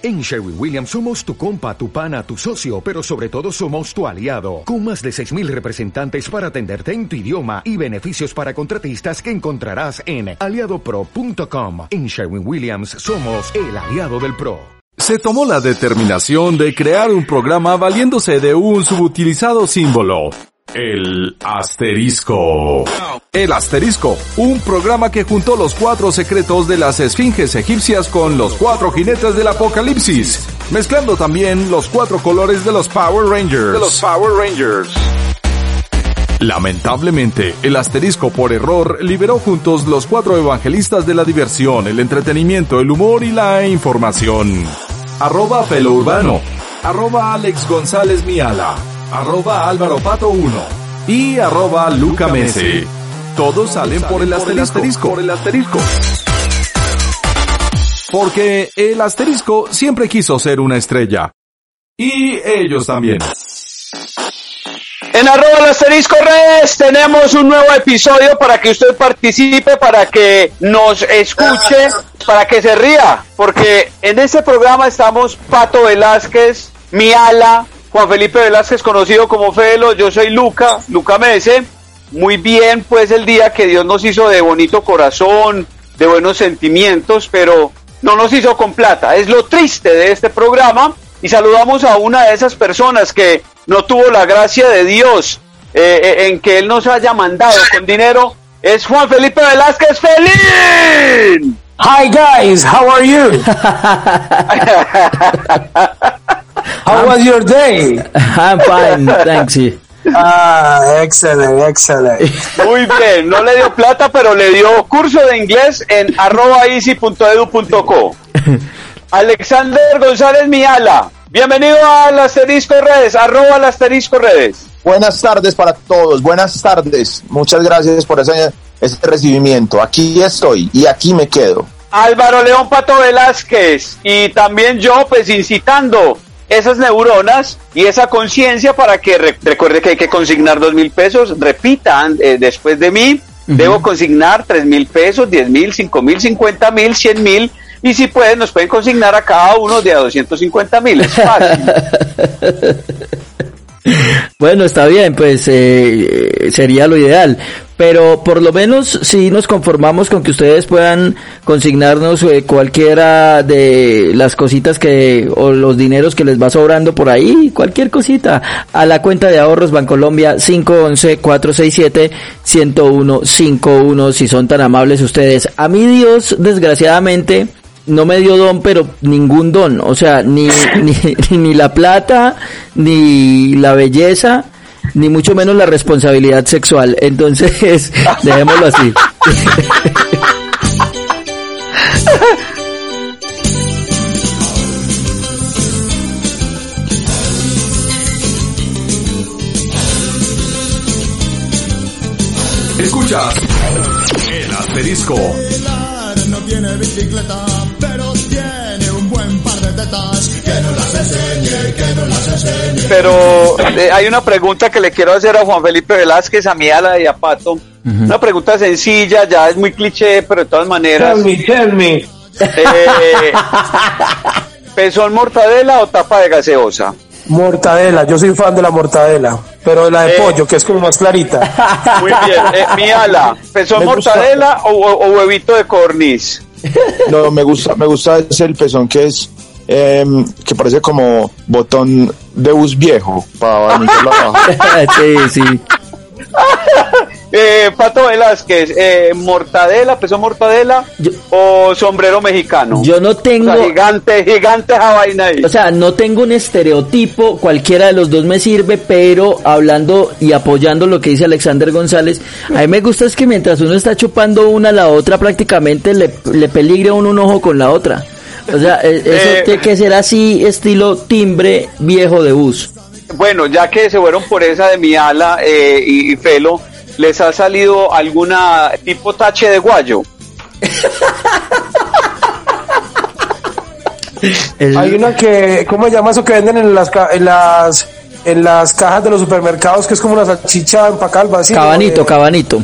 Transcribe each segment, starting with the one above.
En Sherwin Williams somos tu compa, tu pana, tu socio, pero sobre todo somos tu aliado, con más de 6.000 representantes para atenderte en tu idioma y beneficios para contratistas que encontrarás en aliadopro.com. En Sherwin Williams somos el aliado del PRO. Se tomó la determinación de crear un programa valiéndose de un subutilizado símbolo, el asterisco. El asterisco, un programa que juntó los cuatro secretos de las esfinges egipcias con los cuatro jinetes del apocalipsis, mezclando también los cuatro colores de los Power Rangers. De los Power Rangers. Lamentablemente, el asterisco por error liberó juntos los cuatro evangelistas de la diversión, el entretenimiento, el humor y la información. Arroba Felo Urbano, arroba Alex González Miala, arroba Álvaro Pato 1 y arroba Luca Mese. Todos salen por el asterisco. Por el asterisco. Porque el asterisco siempre quiso ser una estrella. Y ellos también. En arroba el asterisco redes tenemos un nuevo episodio para que usted participe, para que nos escuche, para que se ría, porque en este programa estamos Pato Velázquez, Miala, Juan Felipe Velázquez, conocido como Felo, yo soy Luca, Luca Mese. Muy bien, pues el día que Dios nos hizo de bonito corazón, de buenos sentimientos, pero no nos hizo con plata. Es lo triste de este programa. Y saludamos a una de esas personas que no tuvo la gracia de Dios eh, en que Él nos haya mandado con dinero. Es Juan Felipe Velázquez Feliz. Hi guys, how are you? how was your day? I'm fine, thanks. Ah, excelente, excelente. Muy bien, no le dio plata, pero le dio curso de inglés en arroba easy.edu.co. Alexander González Miala, bienvenido al Asterisco Redes, arroba al Asterisco Redes. Buenas tardes para todos, buenas tardes. Muchas gracias por ese, ese recibimiento. Aquí estoy y aquí me quedo. Álvaro León Pato Velázquez y también yo pues incitando esas neuronas y esa conciencia para que re recuerde que hay que consignar dos mil pesos, repitan eh, después de mí, uh -huh. debo consignar tres mil pesos, diez mil, cinco mil, cincuenta mil, cien mil y si pueden nos pueden consignar a cada uno de a 250 mil, es fácil. Bueno, está bien, pues eh, sería lo ideal. Pero por lo menos si nos conformamos con que ustedes puedan consignarnos eh, cualquiera de las cositas que o los dineros que les va sobrando por ahí, cualquier cosita, a la cuenta de ahorros Bancolombia 511-467-10151 si son tan amables ustedes. A mí Dios, desgraciadamente, no me dio don, pero ningún don, o sea, ni, ni, ni la plata, ni la belleza, ni mucho menos la responsabilidad sexual. Entonces, dejémoslo así. Escucha el asterisco. No tiene bicicleta, Pero eh, hay una pregunta que le quiero hacer a Juan Felipe Velázquez, a Miala y a Pato. Uh -huh. Una pregunta sencilla, ya es muy cliché, pero de todas maneras. Tell me, tell me. Eh, ¿Pezón mortadela o tapa de gaseosa? Mortadela, yo soy fan de la mortadela, pero de la de eh, pollo, que es como más clarita. Muy bien, eh, Miala, ¿pezón mortadela o, o, huevito de corniz? No, me gusta, me gusta ese el pezón que es, eh, que parece como botón de bus viejo para Sí, sí. eh, Pato Velázquez, eh, mortadela, peso mortadela yo, o sombrero mexicano. Yo no tengo. O sea, gigante, gigante esa vaina ahí. O sea, no tengo un estereotipo, cualquiera de los dos me sirve, pero hablando y apoyando lo que dice Alexander González, a mí me gusta es que mientras uno está chupando una a la otra, prácticamente le, le peligre uno un ojo con la otra. O sea, eso eh, tiene que ser así, estilo timbre viejo de bus. Bueno, ya que se fueron por esa de mi ala eh, y, y Felo, ¿les ha salido alguna tipo tache de guayo? El... Hay una que, ¿cómo se llama eso que venden en las, en las, en las cajas de los supermercados que es como una salchicha empacada al vacío? Cabanito, eh, cabanito.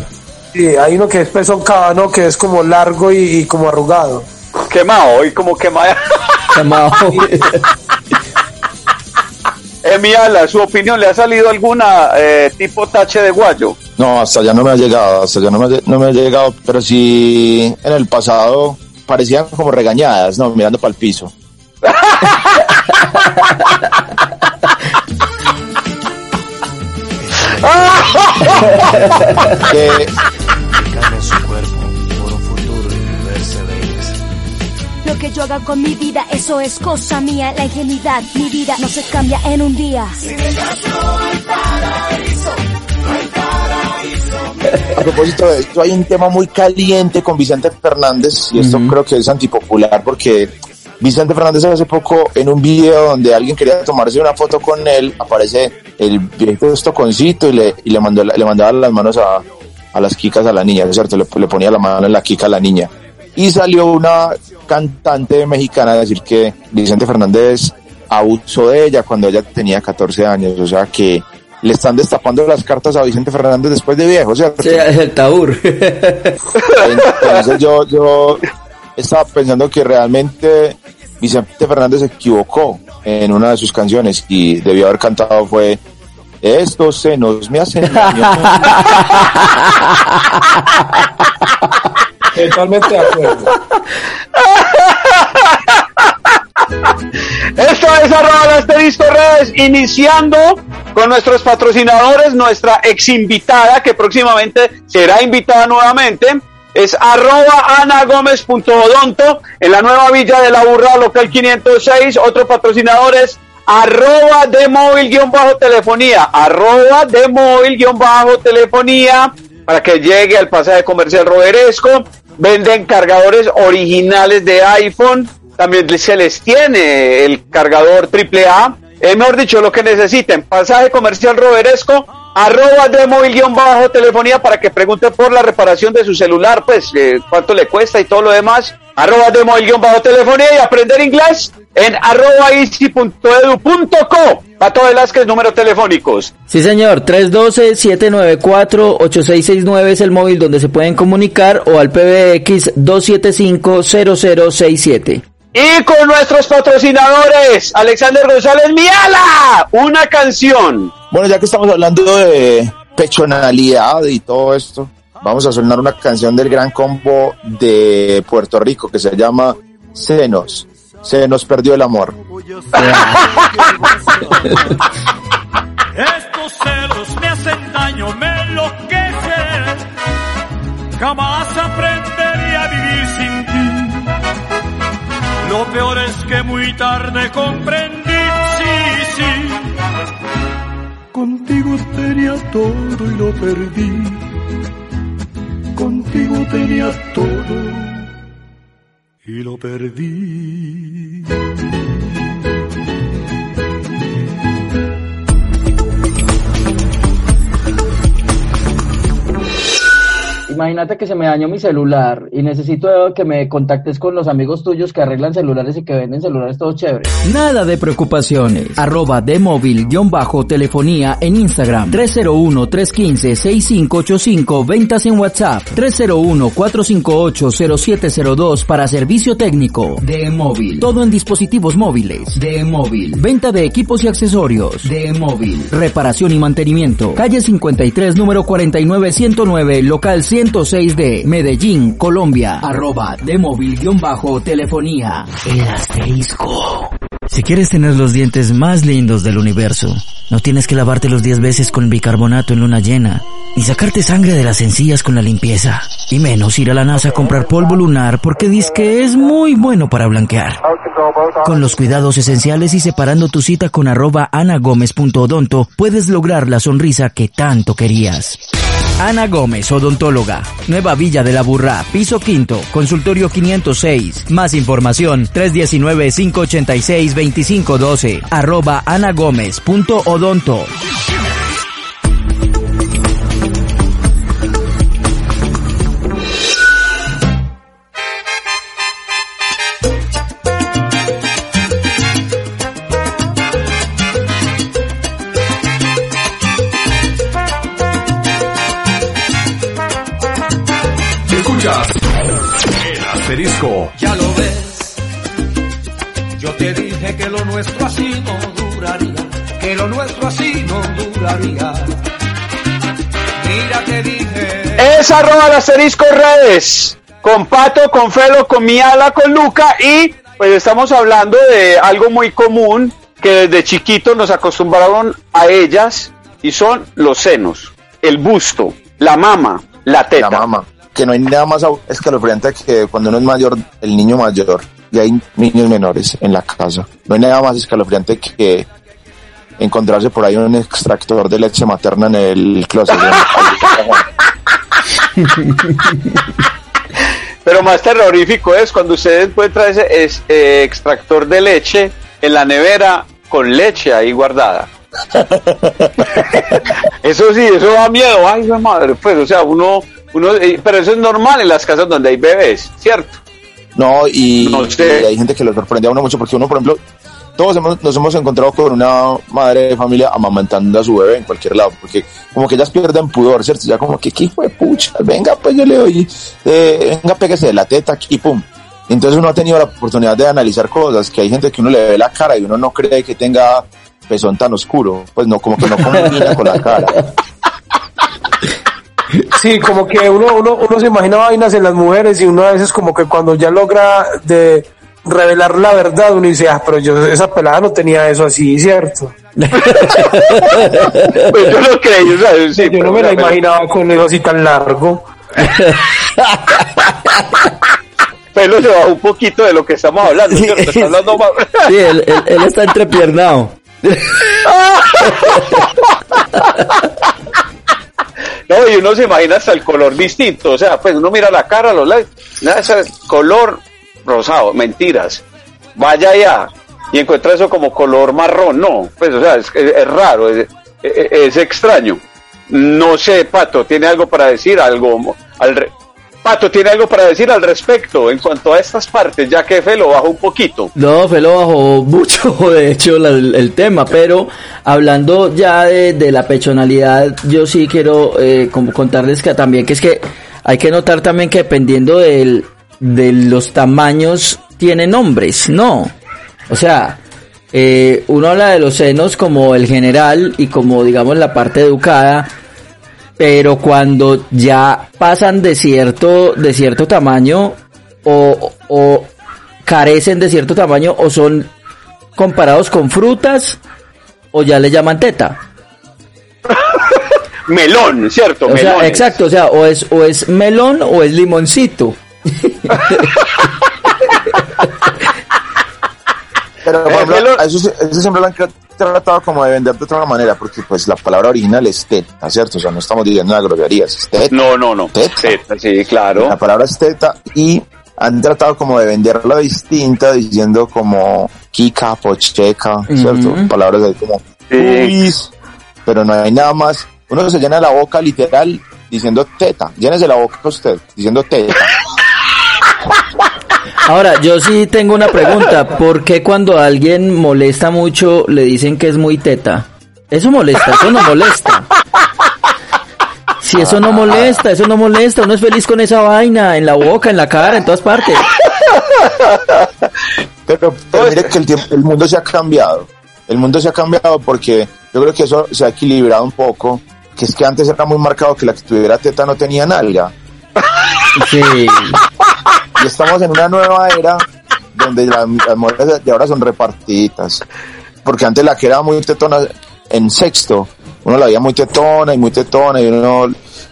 Sí, hay uno que es un cabano que es como largo y, y como arrugado. Quemado y como quemado. Chamao. Emiala, su opinión, ¿le ha salido alguna eh, tipo tache de guayo? No, hasta allá no me ha llegado, hasta allá no me, ha- no me ha llegado, pero sí en el pasado parecían como regañadas, ¿no? Mirando para el piso. Que que yo haga con mi vida, eso es cosa mía. La ingenuidad, mi vida no se cambia en un día. a propósito de esto, hay un tema muy caliente con Vicente Fernández, y esto creo que es antipopular porque Vicente Fernández hace poco en un video donde alguien quería tomarse una foto con él, aparece el viejito estoconcito y le, y le, mandó, le mandaba las manos a, a las quicas a la niña, ¿es cierto? Le, le ponía la mano en la quica a la niña. Y salió una cantante mexicana decir que Vicente Fernández abusó de ella cuando ella tenía 14 años, o sea que le están destapando las cartas a Vicente Fernández después de viejo, ¿cierto? Sí, el taur. Entonces yo, yo estaba pensando que realmente Vicente Fernández se equivocó en una de sus canciones y debió haber cantado fue estos senos me hacen daño. Totalmente de acuerdo. Esto es arroba las asterisco redes, iniciando con nuestros patrocinadores, nuestra ex invitada, que próximamente será invitada nuevamente, es arroba anagomez.odonto, en la nueva villa de la burra local 506, otro patrocinador es arroba de móvil guion bajo telefonía, arroba de móvil guion bajo telefonía, para que llegue al pasaje comercial Roberesco, venden cargadores originales de iPhone, también se les tiene el cargador AAA, eh, mejor dicho, lo que necesiten, pasaje comercial Roberesco, arroba de móvil guion bajo telefonía para que pregunten por la reparación de su celular, pues eh, cuánto le cuesta y todo lo demás, arroba de móvil guion bajo telefonía y aprender inglés en arroba easy.edu.co. Pato Velázquez, números telefónicos. Sí, señor. 312-794-8669 es el móvil donde se pueden comunicar o al PBX 275-0067. Y con nuestros patrocinadores, Alexander González Miala, una canción. Bueno, ya que estamos hablando de pechonalidad y todo esto, vamos a sonar una canción del gran combo de Puerto Rico que se llama Senos. Se nos perdió el amor. Estos celos me hacen daño, me enloquecen. Jamás aprendería a vivir sin ti. Lo peor es que muy tarde comprendí, sí, sí. Contigo tenía todo y lo perdí. Contigo tenía todo y lo perdí. Imagínate que se me dañó mi celular y necesito que me contactes con los amigos tuyos que arreglan celulares y que venden celulares todos chéveres. Nada de preocupaciones. Arroba de móvil guion bajo telefonía en Instagram. 301-315-6585 ventas en WhatsApp. 301-458-0702 para servicio técnico. De móvil. Todo en dispositivos móviles. De móvil. Venta de equipos y accesorios. De móvil. Reparación y mantenimiento. Calle 53 número 49109 local 106 de Medellín, Colombia. Arroba de móvil guion bajo telefonía. El asterisco. Si quieres tener los dientes más lindos del universo, no tienes que lavarte los 10 veces con bicarbonato en luna llena, ni sacarte sangre de las encías con la limpieza, y menos ir a la NASA a comprar polvo lunar porque dice que es muy bueno para blanquear. Con los cuidados esenciales y separando tu cita con arroba anagomez.odonto, puedes lograr la sonrisa que tanto querías. Ana Gómez, odontóloga. Nueva Villa de la Burra, piso quinto, consultorio 506. Más información, 319-586-2512. Arroba anagomez.odonto. Es arroba el asterisco redes. Con Pato, con Felo, con Miala, con Luca y pues estamos hablando de algo muy común que desde chiquitos nos acostumbraron a ellas y son los senos, el busto, la mama, la teta. La mama. Que no hay nada más escalofriante que cuando uno es mayor, el niño mayor, y hay niños menores en la casa. No hay nada más escalofriante que encontrarse por ahí un extractor de leche materna en el closet. Pero más terrorífico es cuando usted encuentra ese es- eh, extractor de leche en la nevera con leche ahí guardada. eso sí, eso da miedo. Ay, madre, pues, o sea, uno, uno, eh, pero eso es normal en las casas donde hay bebés, ¿cierto? No, y, No sé. y hay gente que lo sorprende a uno mucho porque uno, por ejemplo, todos hemos- nos hemos encontrado con una madre de familia amamantando a su bebé en cualquier lado, porque como que ellas pierden pudor, ¿cierto? Ya como que, ¿qué de pucha? Venga, pues yo le doy, eh, venga, péguese de la teta aquí, pum. Entonces uno ha tenido la oportunidad de analizar cosas, que hay gente que uno le ve la cara y uno no cree que tenga pezón tan oscuro, pues no, como que no combina con la cara. Sí, como que uno, uno, uno se imagina vainas en las mujeres y uno a veces como que cuando ya logra de revelar la verdad, uno dice, ah, pero yo esa pelada no tenía eso así, ¿cierto? Pues yo lo creí, o sea, sí, yo no me la imaginaba con eso así tan largo. Pelo se bajó un poquito de lo que estamos hablando, ¿cierto? Está hablando más- Sí, él, él- él está entrepiernado. No, y uno se imagina hasta el color distinto. O sea, pues uno mira la cara, los labios, nada, ese color rosado, mentiras. Vaya allá y encuentra eso como color marrón. No, pues, o sea, es, es- raro, es, es- es extraño. No sé, Pato, ¿tiene algo para decir? Algo al re- Pato, ¿tiene algo para decir al respecto en cuanto a estas partes? Ya que Fe lo bajó un poquito. No, Felo bajó mucho, de hecho, el, tema, pero hablando ya de, de la pechonalidad, yo sí quiero eh, como contarles que también que es que hay que notar también que dependiendo del, de los tamaños tiene nombres, ¿no? O sea, eh, uno habla de los senos como el general y como digamos la parte educada, pero cuando ya pasan de cierto, de cierto tamaño o, o carecen de cierto tamaño o son comparados con frutas o ya le llaman teta. Melón, ¿cierto? O sea, exacto, o sea, o es, o es melón o es limoncito. Pero por Eh, ejemplo, eso, eso siempre lo han tratado como de vender de otra manera, porque pues la palabra original es teta, ¿cierto? O sea, no estamos diciendo una grosería, es teta. No, no, no. Teta. Teta, sí, claro. La palabra es teta y han tratado como de venderla distinta diciendo como kika, pocheca, ¿cierto? Palabras ahí como pubis, pero no hay nada más. Uno se llena la boca literal diciendo teta. Llénese la boca usted diciendo teta. Ahora, yo sí tengo una pregunta. ¿Por qué cuando alguien molesta mucho le dicen que es muy teta? Eso molesta, eso no molesta. Si eso no molesta, eso no molesta. Uno es feliz con esa vaina, en la boca, en la cara, en todas partes. Pero, pero mire que el, tiempo, el mundo se ha cambiado. El mundo se ha cambiado porque yo creo que eso se ha equilibrado un poco. Que es que antes era muy marcado que la que tuviera teta no tenía nalga. Sí. Estamos en una nueva era donde la- las mujeres de ahora son repartiditas. Porque antes la que era muy tetona en sexto, uno la veía muy tetona y muy tetona y uno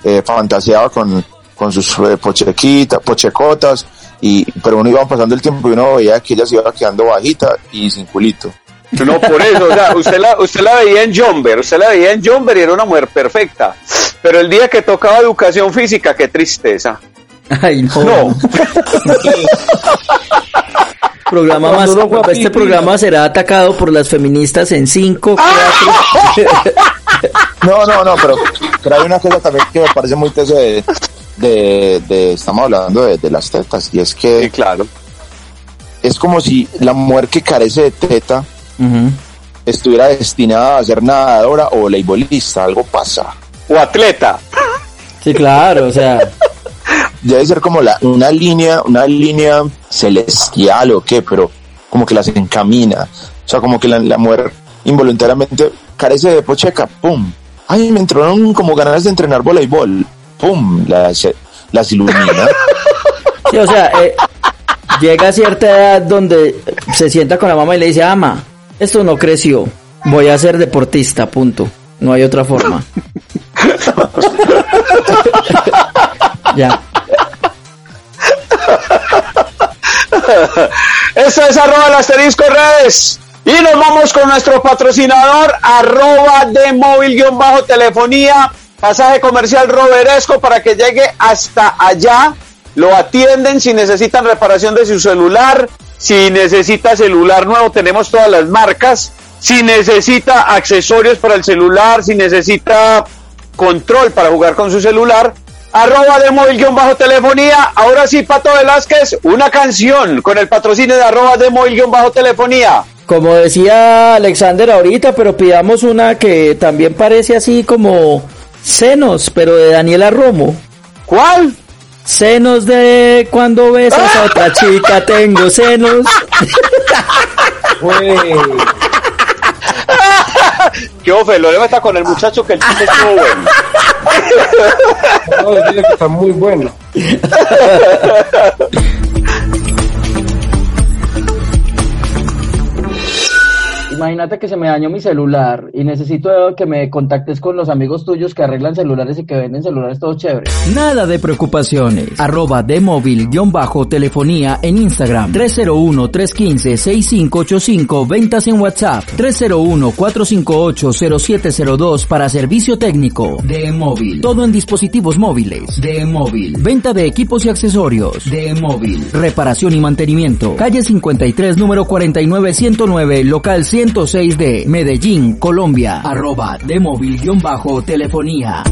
eh, fantaseaba con, con sus eh, pochequitas, pochecotas. Y, pero uno iba pasando el tiempo y uno veía que ella se iba quedando bajita y sin culito. No, por eso, o sea, usted la, usted la veía en Jomber, usted la veía en Jomber y era una mujer perfecta. Pero el día que tocaba educación física, qué tristeza. Ay, no. No, Programa más, este programa será atacado por las feministas en 5, 4. No, no, no, pero, pero hay una cosa también que me parece muy teso de, de, de- estamos hablando de, de las tetas, y es sí, que claro. es como si la mujer que carece de teta estuviera destinada a ser nadadora o voleibolista, algo pasa. O atleta. Sí, claro, o sea, Debe ser como la, una línea, una línea celestial o qué, pero como que las encamina. O sea, como que la, la mujer involuntariamente carece de pocheca, pum. Ay, me entraron como ganas de entrenar voleibol, pum, las, las ilumina. Sí, o sea, eh, llega a cierta edad donde se sienta con la mamá y le dice, ama, esto no creció, voy a ser deportista, punto. No hay otra forma. ya. Esto es arroba el asterisco redes. Y nos vamos con nuestro patrocinador, arroba de móvil guion bajo telefonía, pasaje comercial Roberesco para que llegue hasta allá. Lo atienden si necesitan reparación de su celular, si necesita celular nuevo, tenemos todas las marcas. Si necesita accesorios para el celular, si necesita control para jugar con su celular, arroba de móvil guion bajo telefonía. Ahora sí, Pato Velázquez, una canción con el patrocinio de arroba de móvil guion bajo telefonía. Como decía Alexander ahorita, pero pidamos una que también parece así como senos, pero de Daniela Romo. ¿Cuál? Senos de cuando besas a otra chica, tengo senos. Qué ofe, lo debe estar con el muchacho que el chiste estuvo bueno. No, dile que está muy bueno. Imagínate que se me dañó mi celular y necesito que me contactes con los amigos tuyos que arreglan celulares y que venden celulares todos chéveres. Nada de preocupaciones. Arroba de móvil guion bajo telefonía en Instagram. 301-315-6585. Ventas en WhatsApp. 301-458-0702 para servicio técnico. De móvil. Todo en dispositivos móviles. De móvil. Venta de equipos y accesorios. De móvil. Reparación y mantenimiento. Calle 53, número 49-109, local 106 de Medellín, Colombia. Arroba de móvil guion bajo telefonía.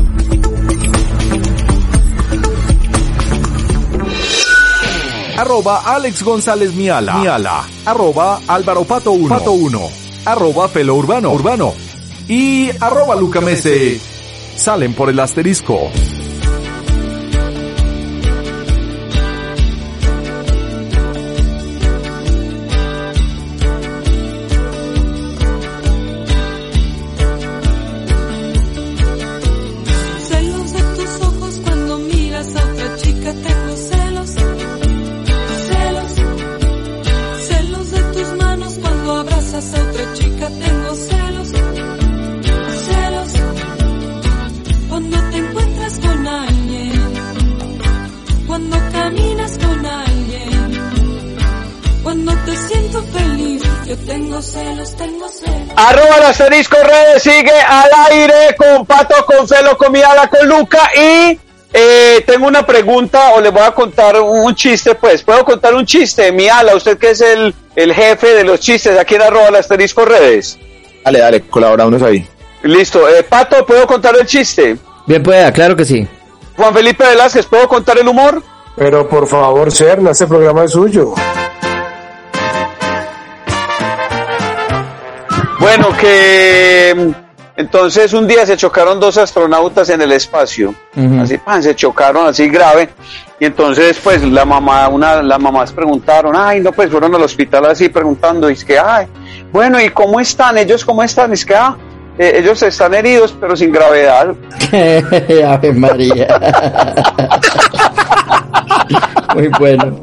arroba Alex González Miala, Miala, arroba Álvaro Pato 1, Pato 1, arroba Felo Urbano, Urbano, y arroba Luca Mese, salen por el asterisco. Cuando abrazas a otra chica, tengo celos. Celos. Cuando te encuentras con alguien. Cuando caminas con alguien. Cuando te siento feliz, yo tengo celos, tengo celos. Arroba asterisco redes, sigue al aire con Pato, con Felo, con Miala, con Luca y eh, tengo una pregunta o le voy a contar un chiste, pues. ¿Puedo contar un chiste? Miala, usted que es el, el jefe de los chistes aquí en arroba el asterisco redes. Dale, dale, colaboramos ahí. Listo. Eh, Pato, ¿puedo contar el chiste? Bien pueda, claro que sí. Juan Felipe Velázquez, ¿puedo contar el humor? Pero por favor, Serna, este programa es suyo. Bueno, que entonces un día se chocaron dos astronautas en el espacio, así pan, se chocaron así grave, y entonces pues la mamá, una, las mamás preguntaron, ay no pues fueron al hospital así preguntando, y es que ay, bueno y cómo están, ellos cómo están, es que ah, eh, ellos están heridos pero sin gravedad. Ave María. Muy bueno.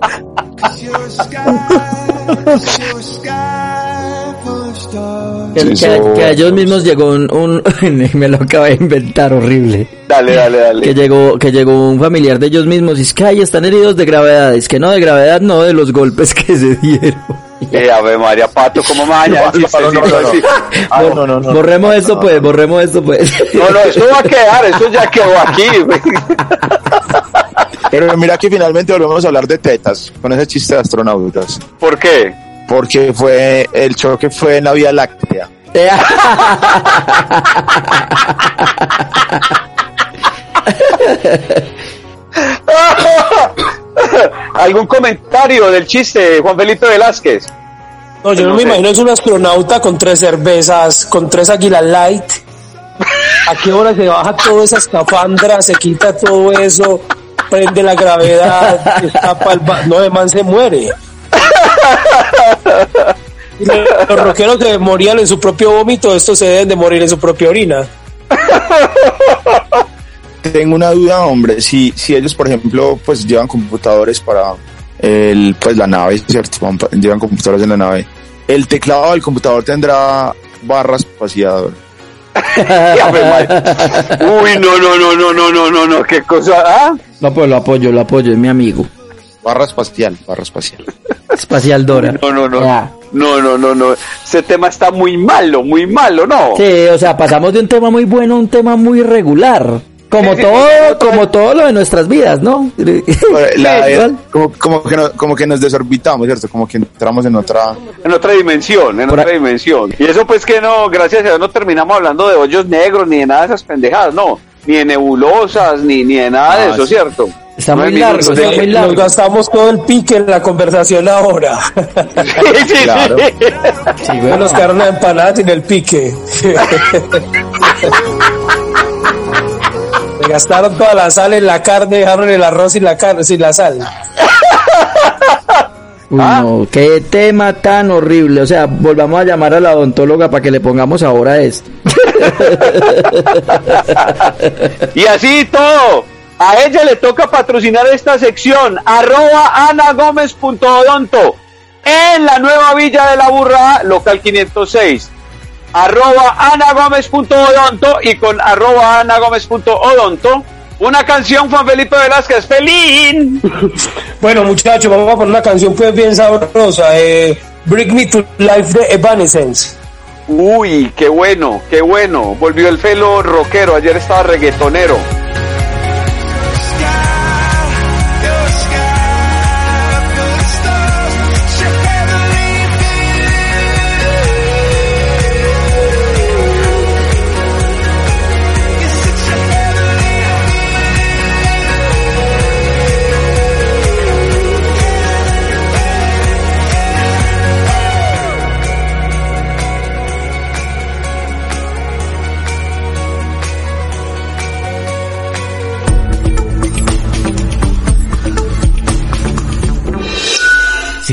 Que, Sí, que- eso- que a ellos mismos llegó un, un- me lo acabé de inventar horrible. Dale, dale, Que dale. llegó, que llegó un familiar de ellos mismos y es que ay, están heridos de gravedad. Es que no, de gravedad no, de los golpes que se dieron. Eh, Ave María Pato, ¿cómo me daña el No, no, no, no, no. chistecito así? No, no, no. borremos esto pues, borremos esto pues. No, no, esto va a quedar, esto ya quedó aquí. Pero mira que finalmente volvemos a hablar de tetas con ese chiste de astronautas. ¿Por qué? Porque fue, el choque fue en la Vía Láctea. ¿Algún comentario del chiste, Juan Felipe Velázquez? No, yo no, No me sé. imagino es un astronauta con tres cervezas, con tres águilas light. ¿A qué hora se baja toda esa escafandra, se quita todo eso, prende la gravedad, escapa el ba- No, de man se muere. Los, rockeros que morían en su propio vómito, estos se deben de morir en su propia orina. Tengo una duda, hombre, si, si ellos, por ejemplo, pues llevan computadores para el, pues la nave, ¿cierto? Llevan computadores en la nave. El teclado del computador tendrá barra espaciador. Uy, no, no, no, no, no, no, no, no, qué cosa. ¿Ah? No, pues lo apoyo, lo apoyo, es mi amigo. Barra espacial, barra espacial. Espacial Dora. No, no, no. Ya. No, no, no, no. Ese tema está muy malo, muy malo, ¿no? Sí, o sea, pasamos de un tema muy bueno a un tema muy regular. Como Sí, sí, todo, sí. como todo lo de nuestras vidas, ¿no? La- como, como, que no- como que nos desorbitamos, ¿cierto? Como que entramos en otra... En otra dimensión, en Por otra ahí- dimensión. Y eso pues que no, gracias a Dios no terminamos hablando de hoyos negros ni de nada de esas pendejadas, no. Ni de nebulosas, ni, ni de nada de Ah, eso, sí. ¿cierto? Está muy largo, minutos está de- muy largo. Nos gastamos todo el pique en la conversación ahora. Sí. Claro. Sí, bueno. Nos quedaron las empanadas sin el pique. Se gastaron toda la sal en la carne, dejaron el arroz sin la carne, sin la sal. Uy, no, qué tema tan horrible. O sea, volvamos a llamar a la odontóloga para que le pongamos ahora esto. Y así todo. A ella le toca patrocinar esta sección, arroba anagomez.odonto, en la nueva Villa de la Burra, local 506. Arroba anagomez.odonto y con arroba anagomez.odonto. Una canción, Juan Felipe Velázquez, ¡Felín! Bueno, muchachos, vamos a poner una canción pues bien sabrosa. Eh, Bring Me to Life de Evanescence. Uy, qué bueno, qué bueno. Volvió el felo rockero, ayer estaba reggaetonero.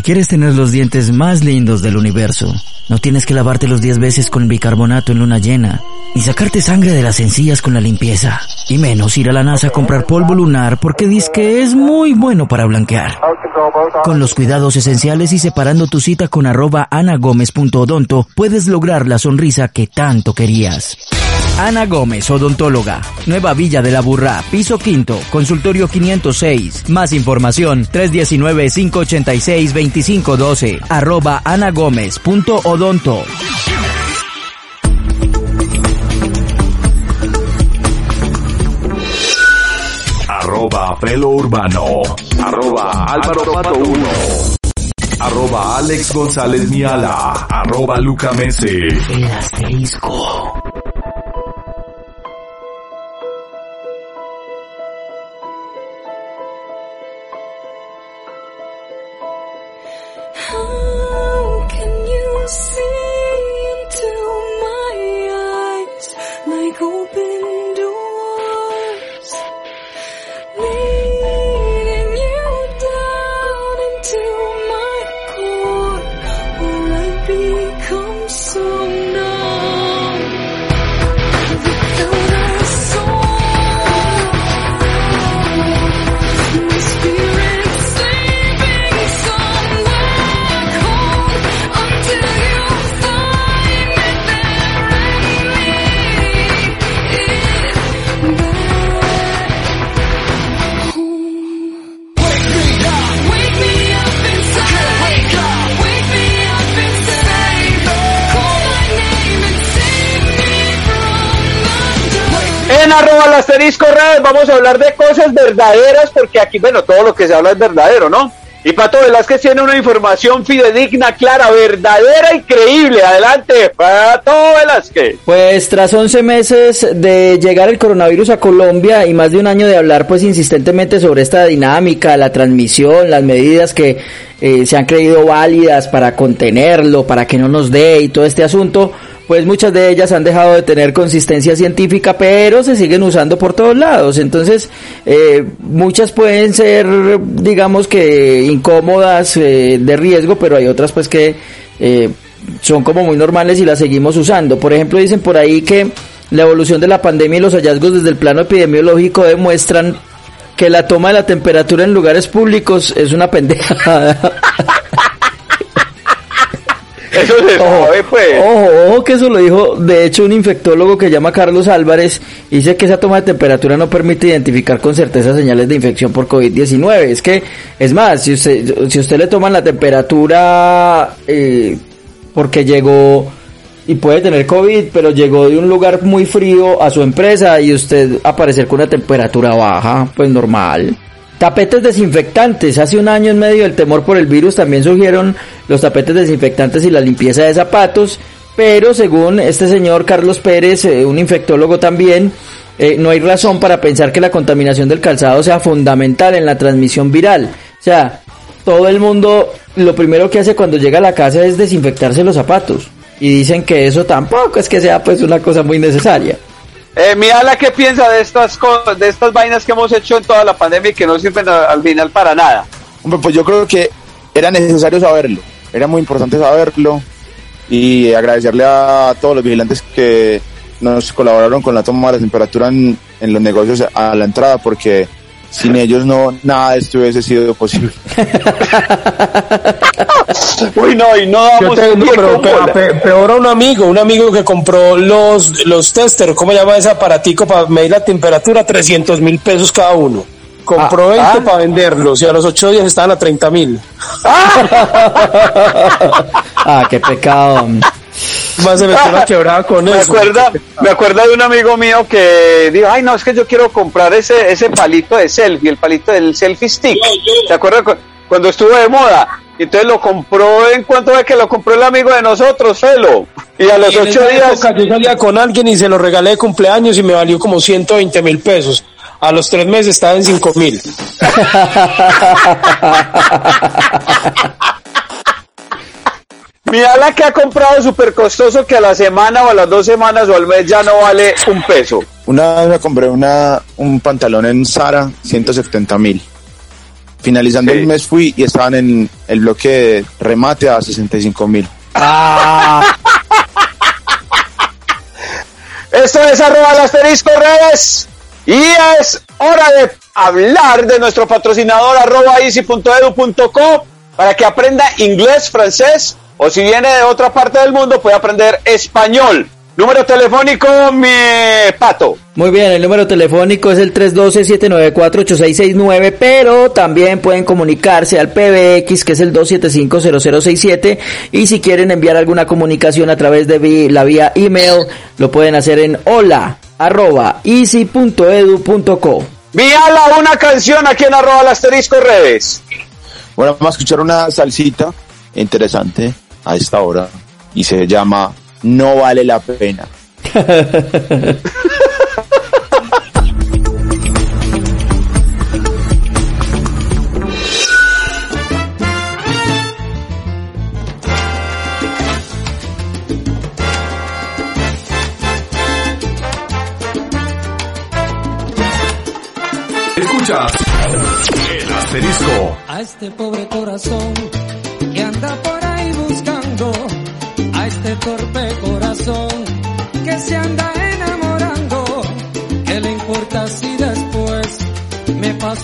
Quieres tener los dientes más lindos del universo, no tienes que lavarte los 10 veces con bicarbonato en luna llena, ni sacarte sangre de las encías con la limpieza, y menos ir a la NASA a comprar polvo lunar porque dice que es muy bueno para blanquear. Con los cuidados esenciales y separando tu cita con arroba anagomez.odonto, puedes lograr la sonrisa que tanto querías. Ana Gómez, odontóloga. Nueva Villa de la Burra, piso quinto, consultorio 506. Más información, 319-586-2512. Arroba anagomez.odonto. Arroba Felo Urbano. Arroba Álvaro Pato 1. Arroba Alex González Miala. Arroba Luca Mese. El asterisco. Arroba el asterisco red vamos a hablar de cosas verdaderas porque aquí, bueno, todo lo que se habla es verdadero, ¿no? Y Pato Velázquez tiene una información fidedigna, clara, verdadera y creíble. Adelante, Pato Velázquez. Pues tras 11 meses de llegar el coronavirus a Colombia y más de un año de hablar pues insistentemente sobre esta dinámica, la transmisión, las medidas que eh, se han creído válidas para contenerlo, para que no nos dé y todo este asunto, pues muchas de ellas han dejado de tener consistencia científica, pero se siguen usando por todos lados. Entonces, eh, muchas pueden ser, digamos que incómodas, eh, de riesgo, pero hay otras pues que eh, son como muy normales y las seguimos usando. Por ejemplo, dicen por ahí que la evolución de la pandemia y los hallazgos desde el plano epidemiológico demuestran que la toma de la temperatura en lugares públicos es una pendejada. Eso se sabe, pues. Ojo, ojo que eso lo dijo, de hecho, un infectólogo que llama Carlos Álvarez, dice que esa toma de temperatura no permite identificar con certeza señales de infección por COVID-19. Es que, es más, si usted, si usted le toman la temperatura eh, porque llegó y puede tener COVID, pero llegó de un lugar muy frío a su empresa y usted aparecer con una temperatura baja, pues normal. Tapetes desinfectantes. Hace un año en medio del temor por el virus también surgieron los tapetes desinfectantes y la limpieza de zapatos, pero según este señor Carlos Pérez, eh, un infectólogo también, eh, no hay razón para pensar que la contaminación del calzado sea fundamental en la transmisión viral. O sea, todo el mundo lo primero que hace cuando llega a la casa es desinfectarse los zapatos. Y dicen que eso tampoco es que sea pues una cosa muy necesaria. Eh, Mirala, ¿qué piensa de estas cosas, de estas vainas que hemos hecho en toda la pandemia y que no sirven al final para nada? Hombre, pues yo creo que era necesario saberlo, era muy importante saberlo y agradecerle a todos los vigilantes que nos colaboraron con la toma de la temperatura en los negocios a la entrada porque sin ellos no nada de esto hubiese sido posible. Uy, no, y no damos tengo, pie pero, pero peor a un amigo, un amigo que compró los, los tester, ¿cómo se llama ese aparatico para medir la temperatura? 300 mil pesos cada uno. Compró 20 ah. para venderlos y a los 8 días estaban a 30 mil. Ah, qué pecado. Más se metió una quebrada con me eso. acuerda, me acuerda de un amigo mío que dijo, ay no, es que yo quiero comprar ese, ese palito de selfie, el palito del selfie stick. ¿Se acuerda cu- cuando estuvo de moda? Entonces lo compró en cuanto de que lo compró el amigo de nosotros, Felo. Y a los Y ocho días, yo salía con alguien y se lo regalé de cumpleaños y me valió como 120 mil pesos. A los tres meses estaba en 5 mil. mira la que ha comprado súper costoso que a la semana o a las dos semanas o al mes ya no vale un peso. Una vez me compré una, un pantalón en Zara, 170 mil. Finalizando Sí. el mes fui y estaban en el bloque de remate a 65 mil. Esto es arroba el asterisco redes y es hora de hablar de nuestro patrocinador arroba easy.edu.co para que aprenda inglés, francés o si viene de otra parte del mundo puede aprender español. Número telefónico, mi pato. Muy bien, el número telefónico es el 312-794-8669, pero también pueden comunicarse al PBX, que es el 275-0067, y si quieren enviar alguna comunicación a través de la vía email, lo pueden hacer en hola arroba easy.edu.co. Viala una canción aquí en arroba el asterisco redes. Bueno, vamos a escuchar una salsita interesante a esta hora y se llama No vale la pena. Escuchas el asterisco. A este pobre corazón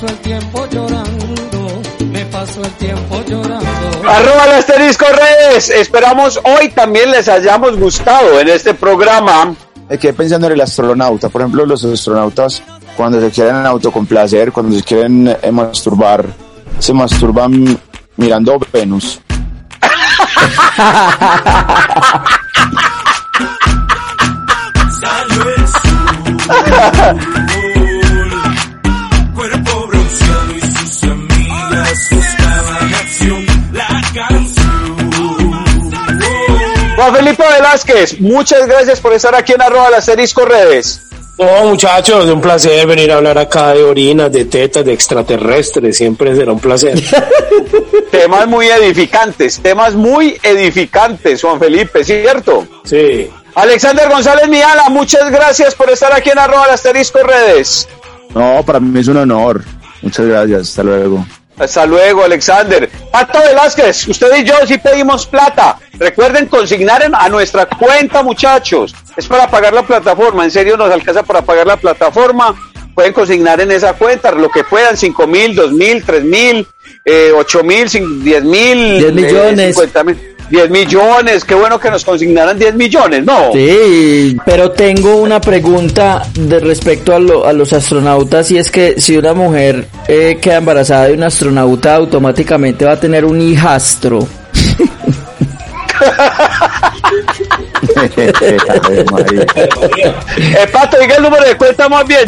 paso el tiempo llorando, me paso el tiempo llorando? Arroba el asterisco redes. Esperamos hoy también les hayamos gustado en este programa. Me quedé pensando en el astronauta. Por ejemplo, los astronautas cuando se quieren autocomplacer, cuando se quieren eh, masturbar, se masturban mirando Venus. Juan Felipe Velázquez, muchas gracias por estar aquí en arroba el asterisco redes. No, muchachos, un placer venir a hablar acá de orinas, de tetas, de extraterrestres. Siempre será un placer. Temas muy edificantes, temas muy edificantes, Juan Felipe, ¿cierto? Sí. Alexander González Miala, muchas gracias por estar aquí en arroba el asterisco redes. No, para mí es un honor. Muchas gracias. Hasta luego. Hasta luego, Alexander. Pato Velázquez, usted y yo sí pedimos plata. Recuerden consignar a nuestra cuenta, muchachos. Es para pagar la plataforma. En serio, nos alcanza para pagar la plataforma. Pueden consignar en esa cuenta lo que puedan: 5 mil, 2 mil, 3 mil, eh, 8 mil, 10 mil, 10 millones. 50 mil. 10 millones, qué bueno que nos consignaran 10 millones, ¿no? Sí, pero tengo una pregunta de respecto a, lo- a los astronautas y es que si una mujer eh, queda embarazada de un astronauta automáticamente va a tener un hijastro. Eh, Pato, diga el número de cuenta más bien.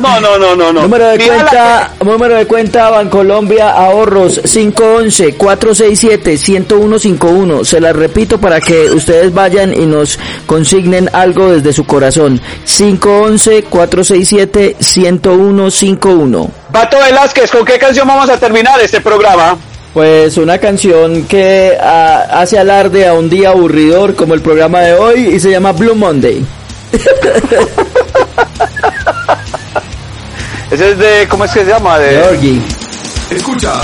No, no, no, no, no. Número de Mira la- cuenta, número de cuenta Bancolombia Ahorros 511-467-10151. Se la repito para que ustedes vayan y nos consignen algo desde su corazón. 511-467-10151. Pato Velázquez, ¿con qué canción vamos a terminar este programa? Pues una canción que ah, hace alarde a un día aburridor como el programa de hoy y se llama Blue Monday. Ese es de, ¿cómo es que se llama? De, Georgie. Escucha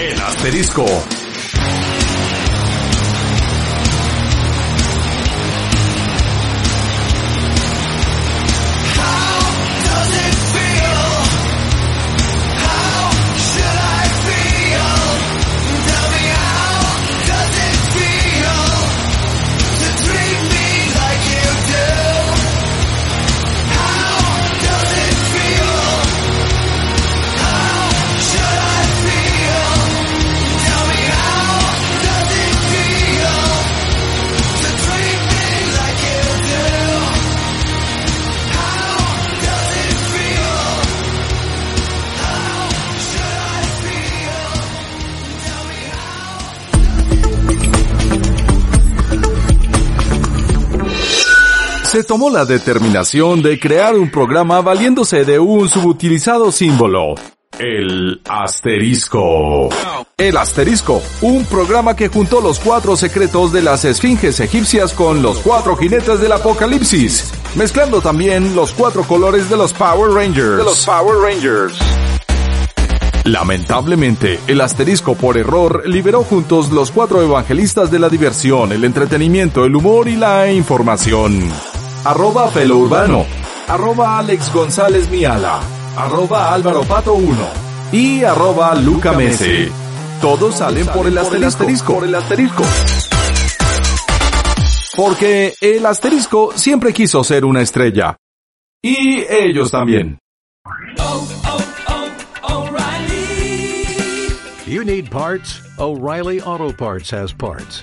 el asterisco. Tomó la determinación de crear un programa valiéndose de un subutilizado símbolo. El asterisco. El asterisco, un programa que juntó los cuatro secretos de las esfinges egipcias con los cuatro jinetes del apocalipsis, mezclando también los cuatro colores de los Power Rangers. De los Power Rangers. Lamentablemente, el asterisco por error liberó juntos los cuatro evangelistas de la diversión, el entretenimiento, el humor y la información. Arroba Felo Urbano, arroba Alex González Miala, arroba Álvaro Pato 1 y arroba Luca Mese. Todos salen por el asterisco. Por el asterisco. Porque el asterisco siempre quiso ser una estrella. Y ellos también. You need parts? O'Reilly Auto Parts has parts.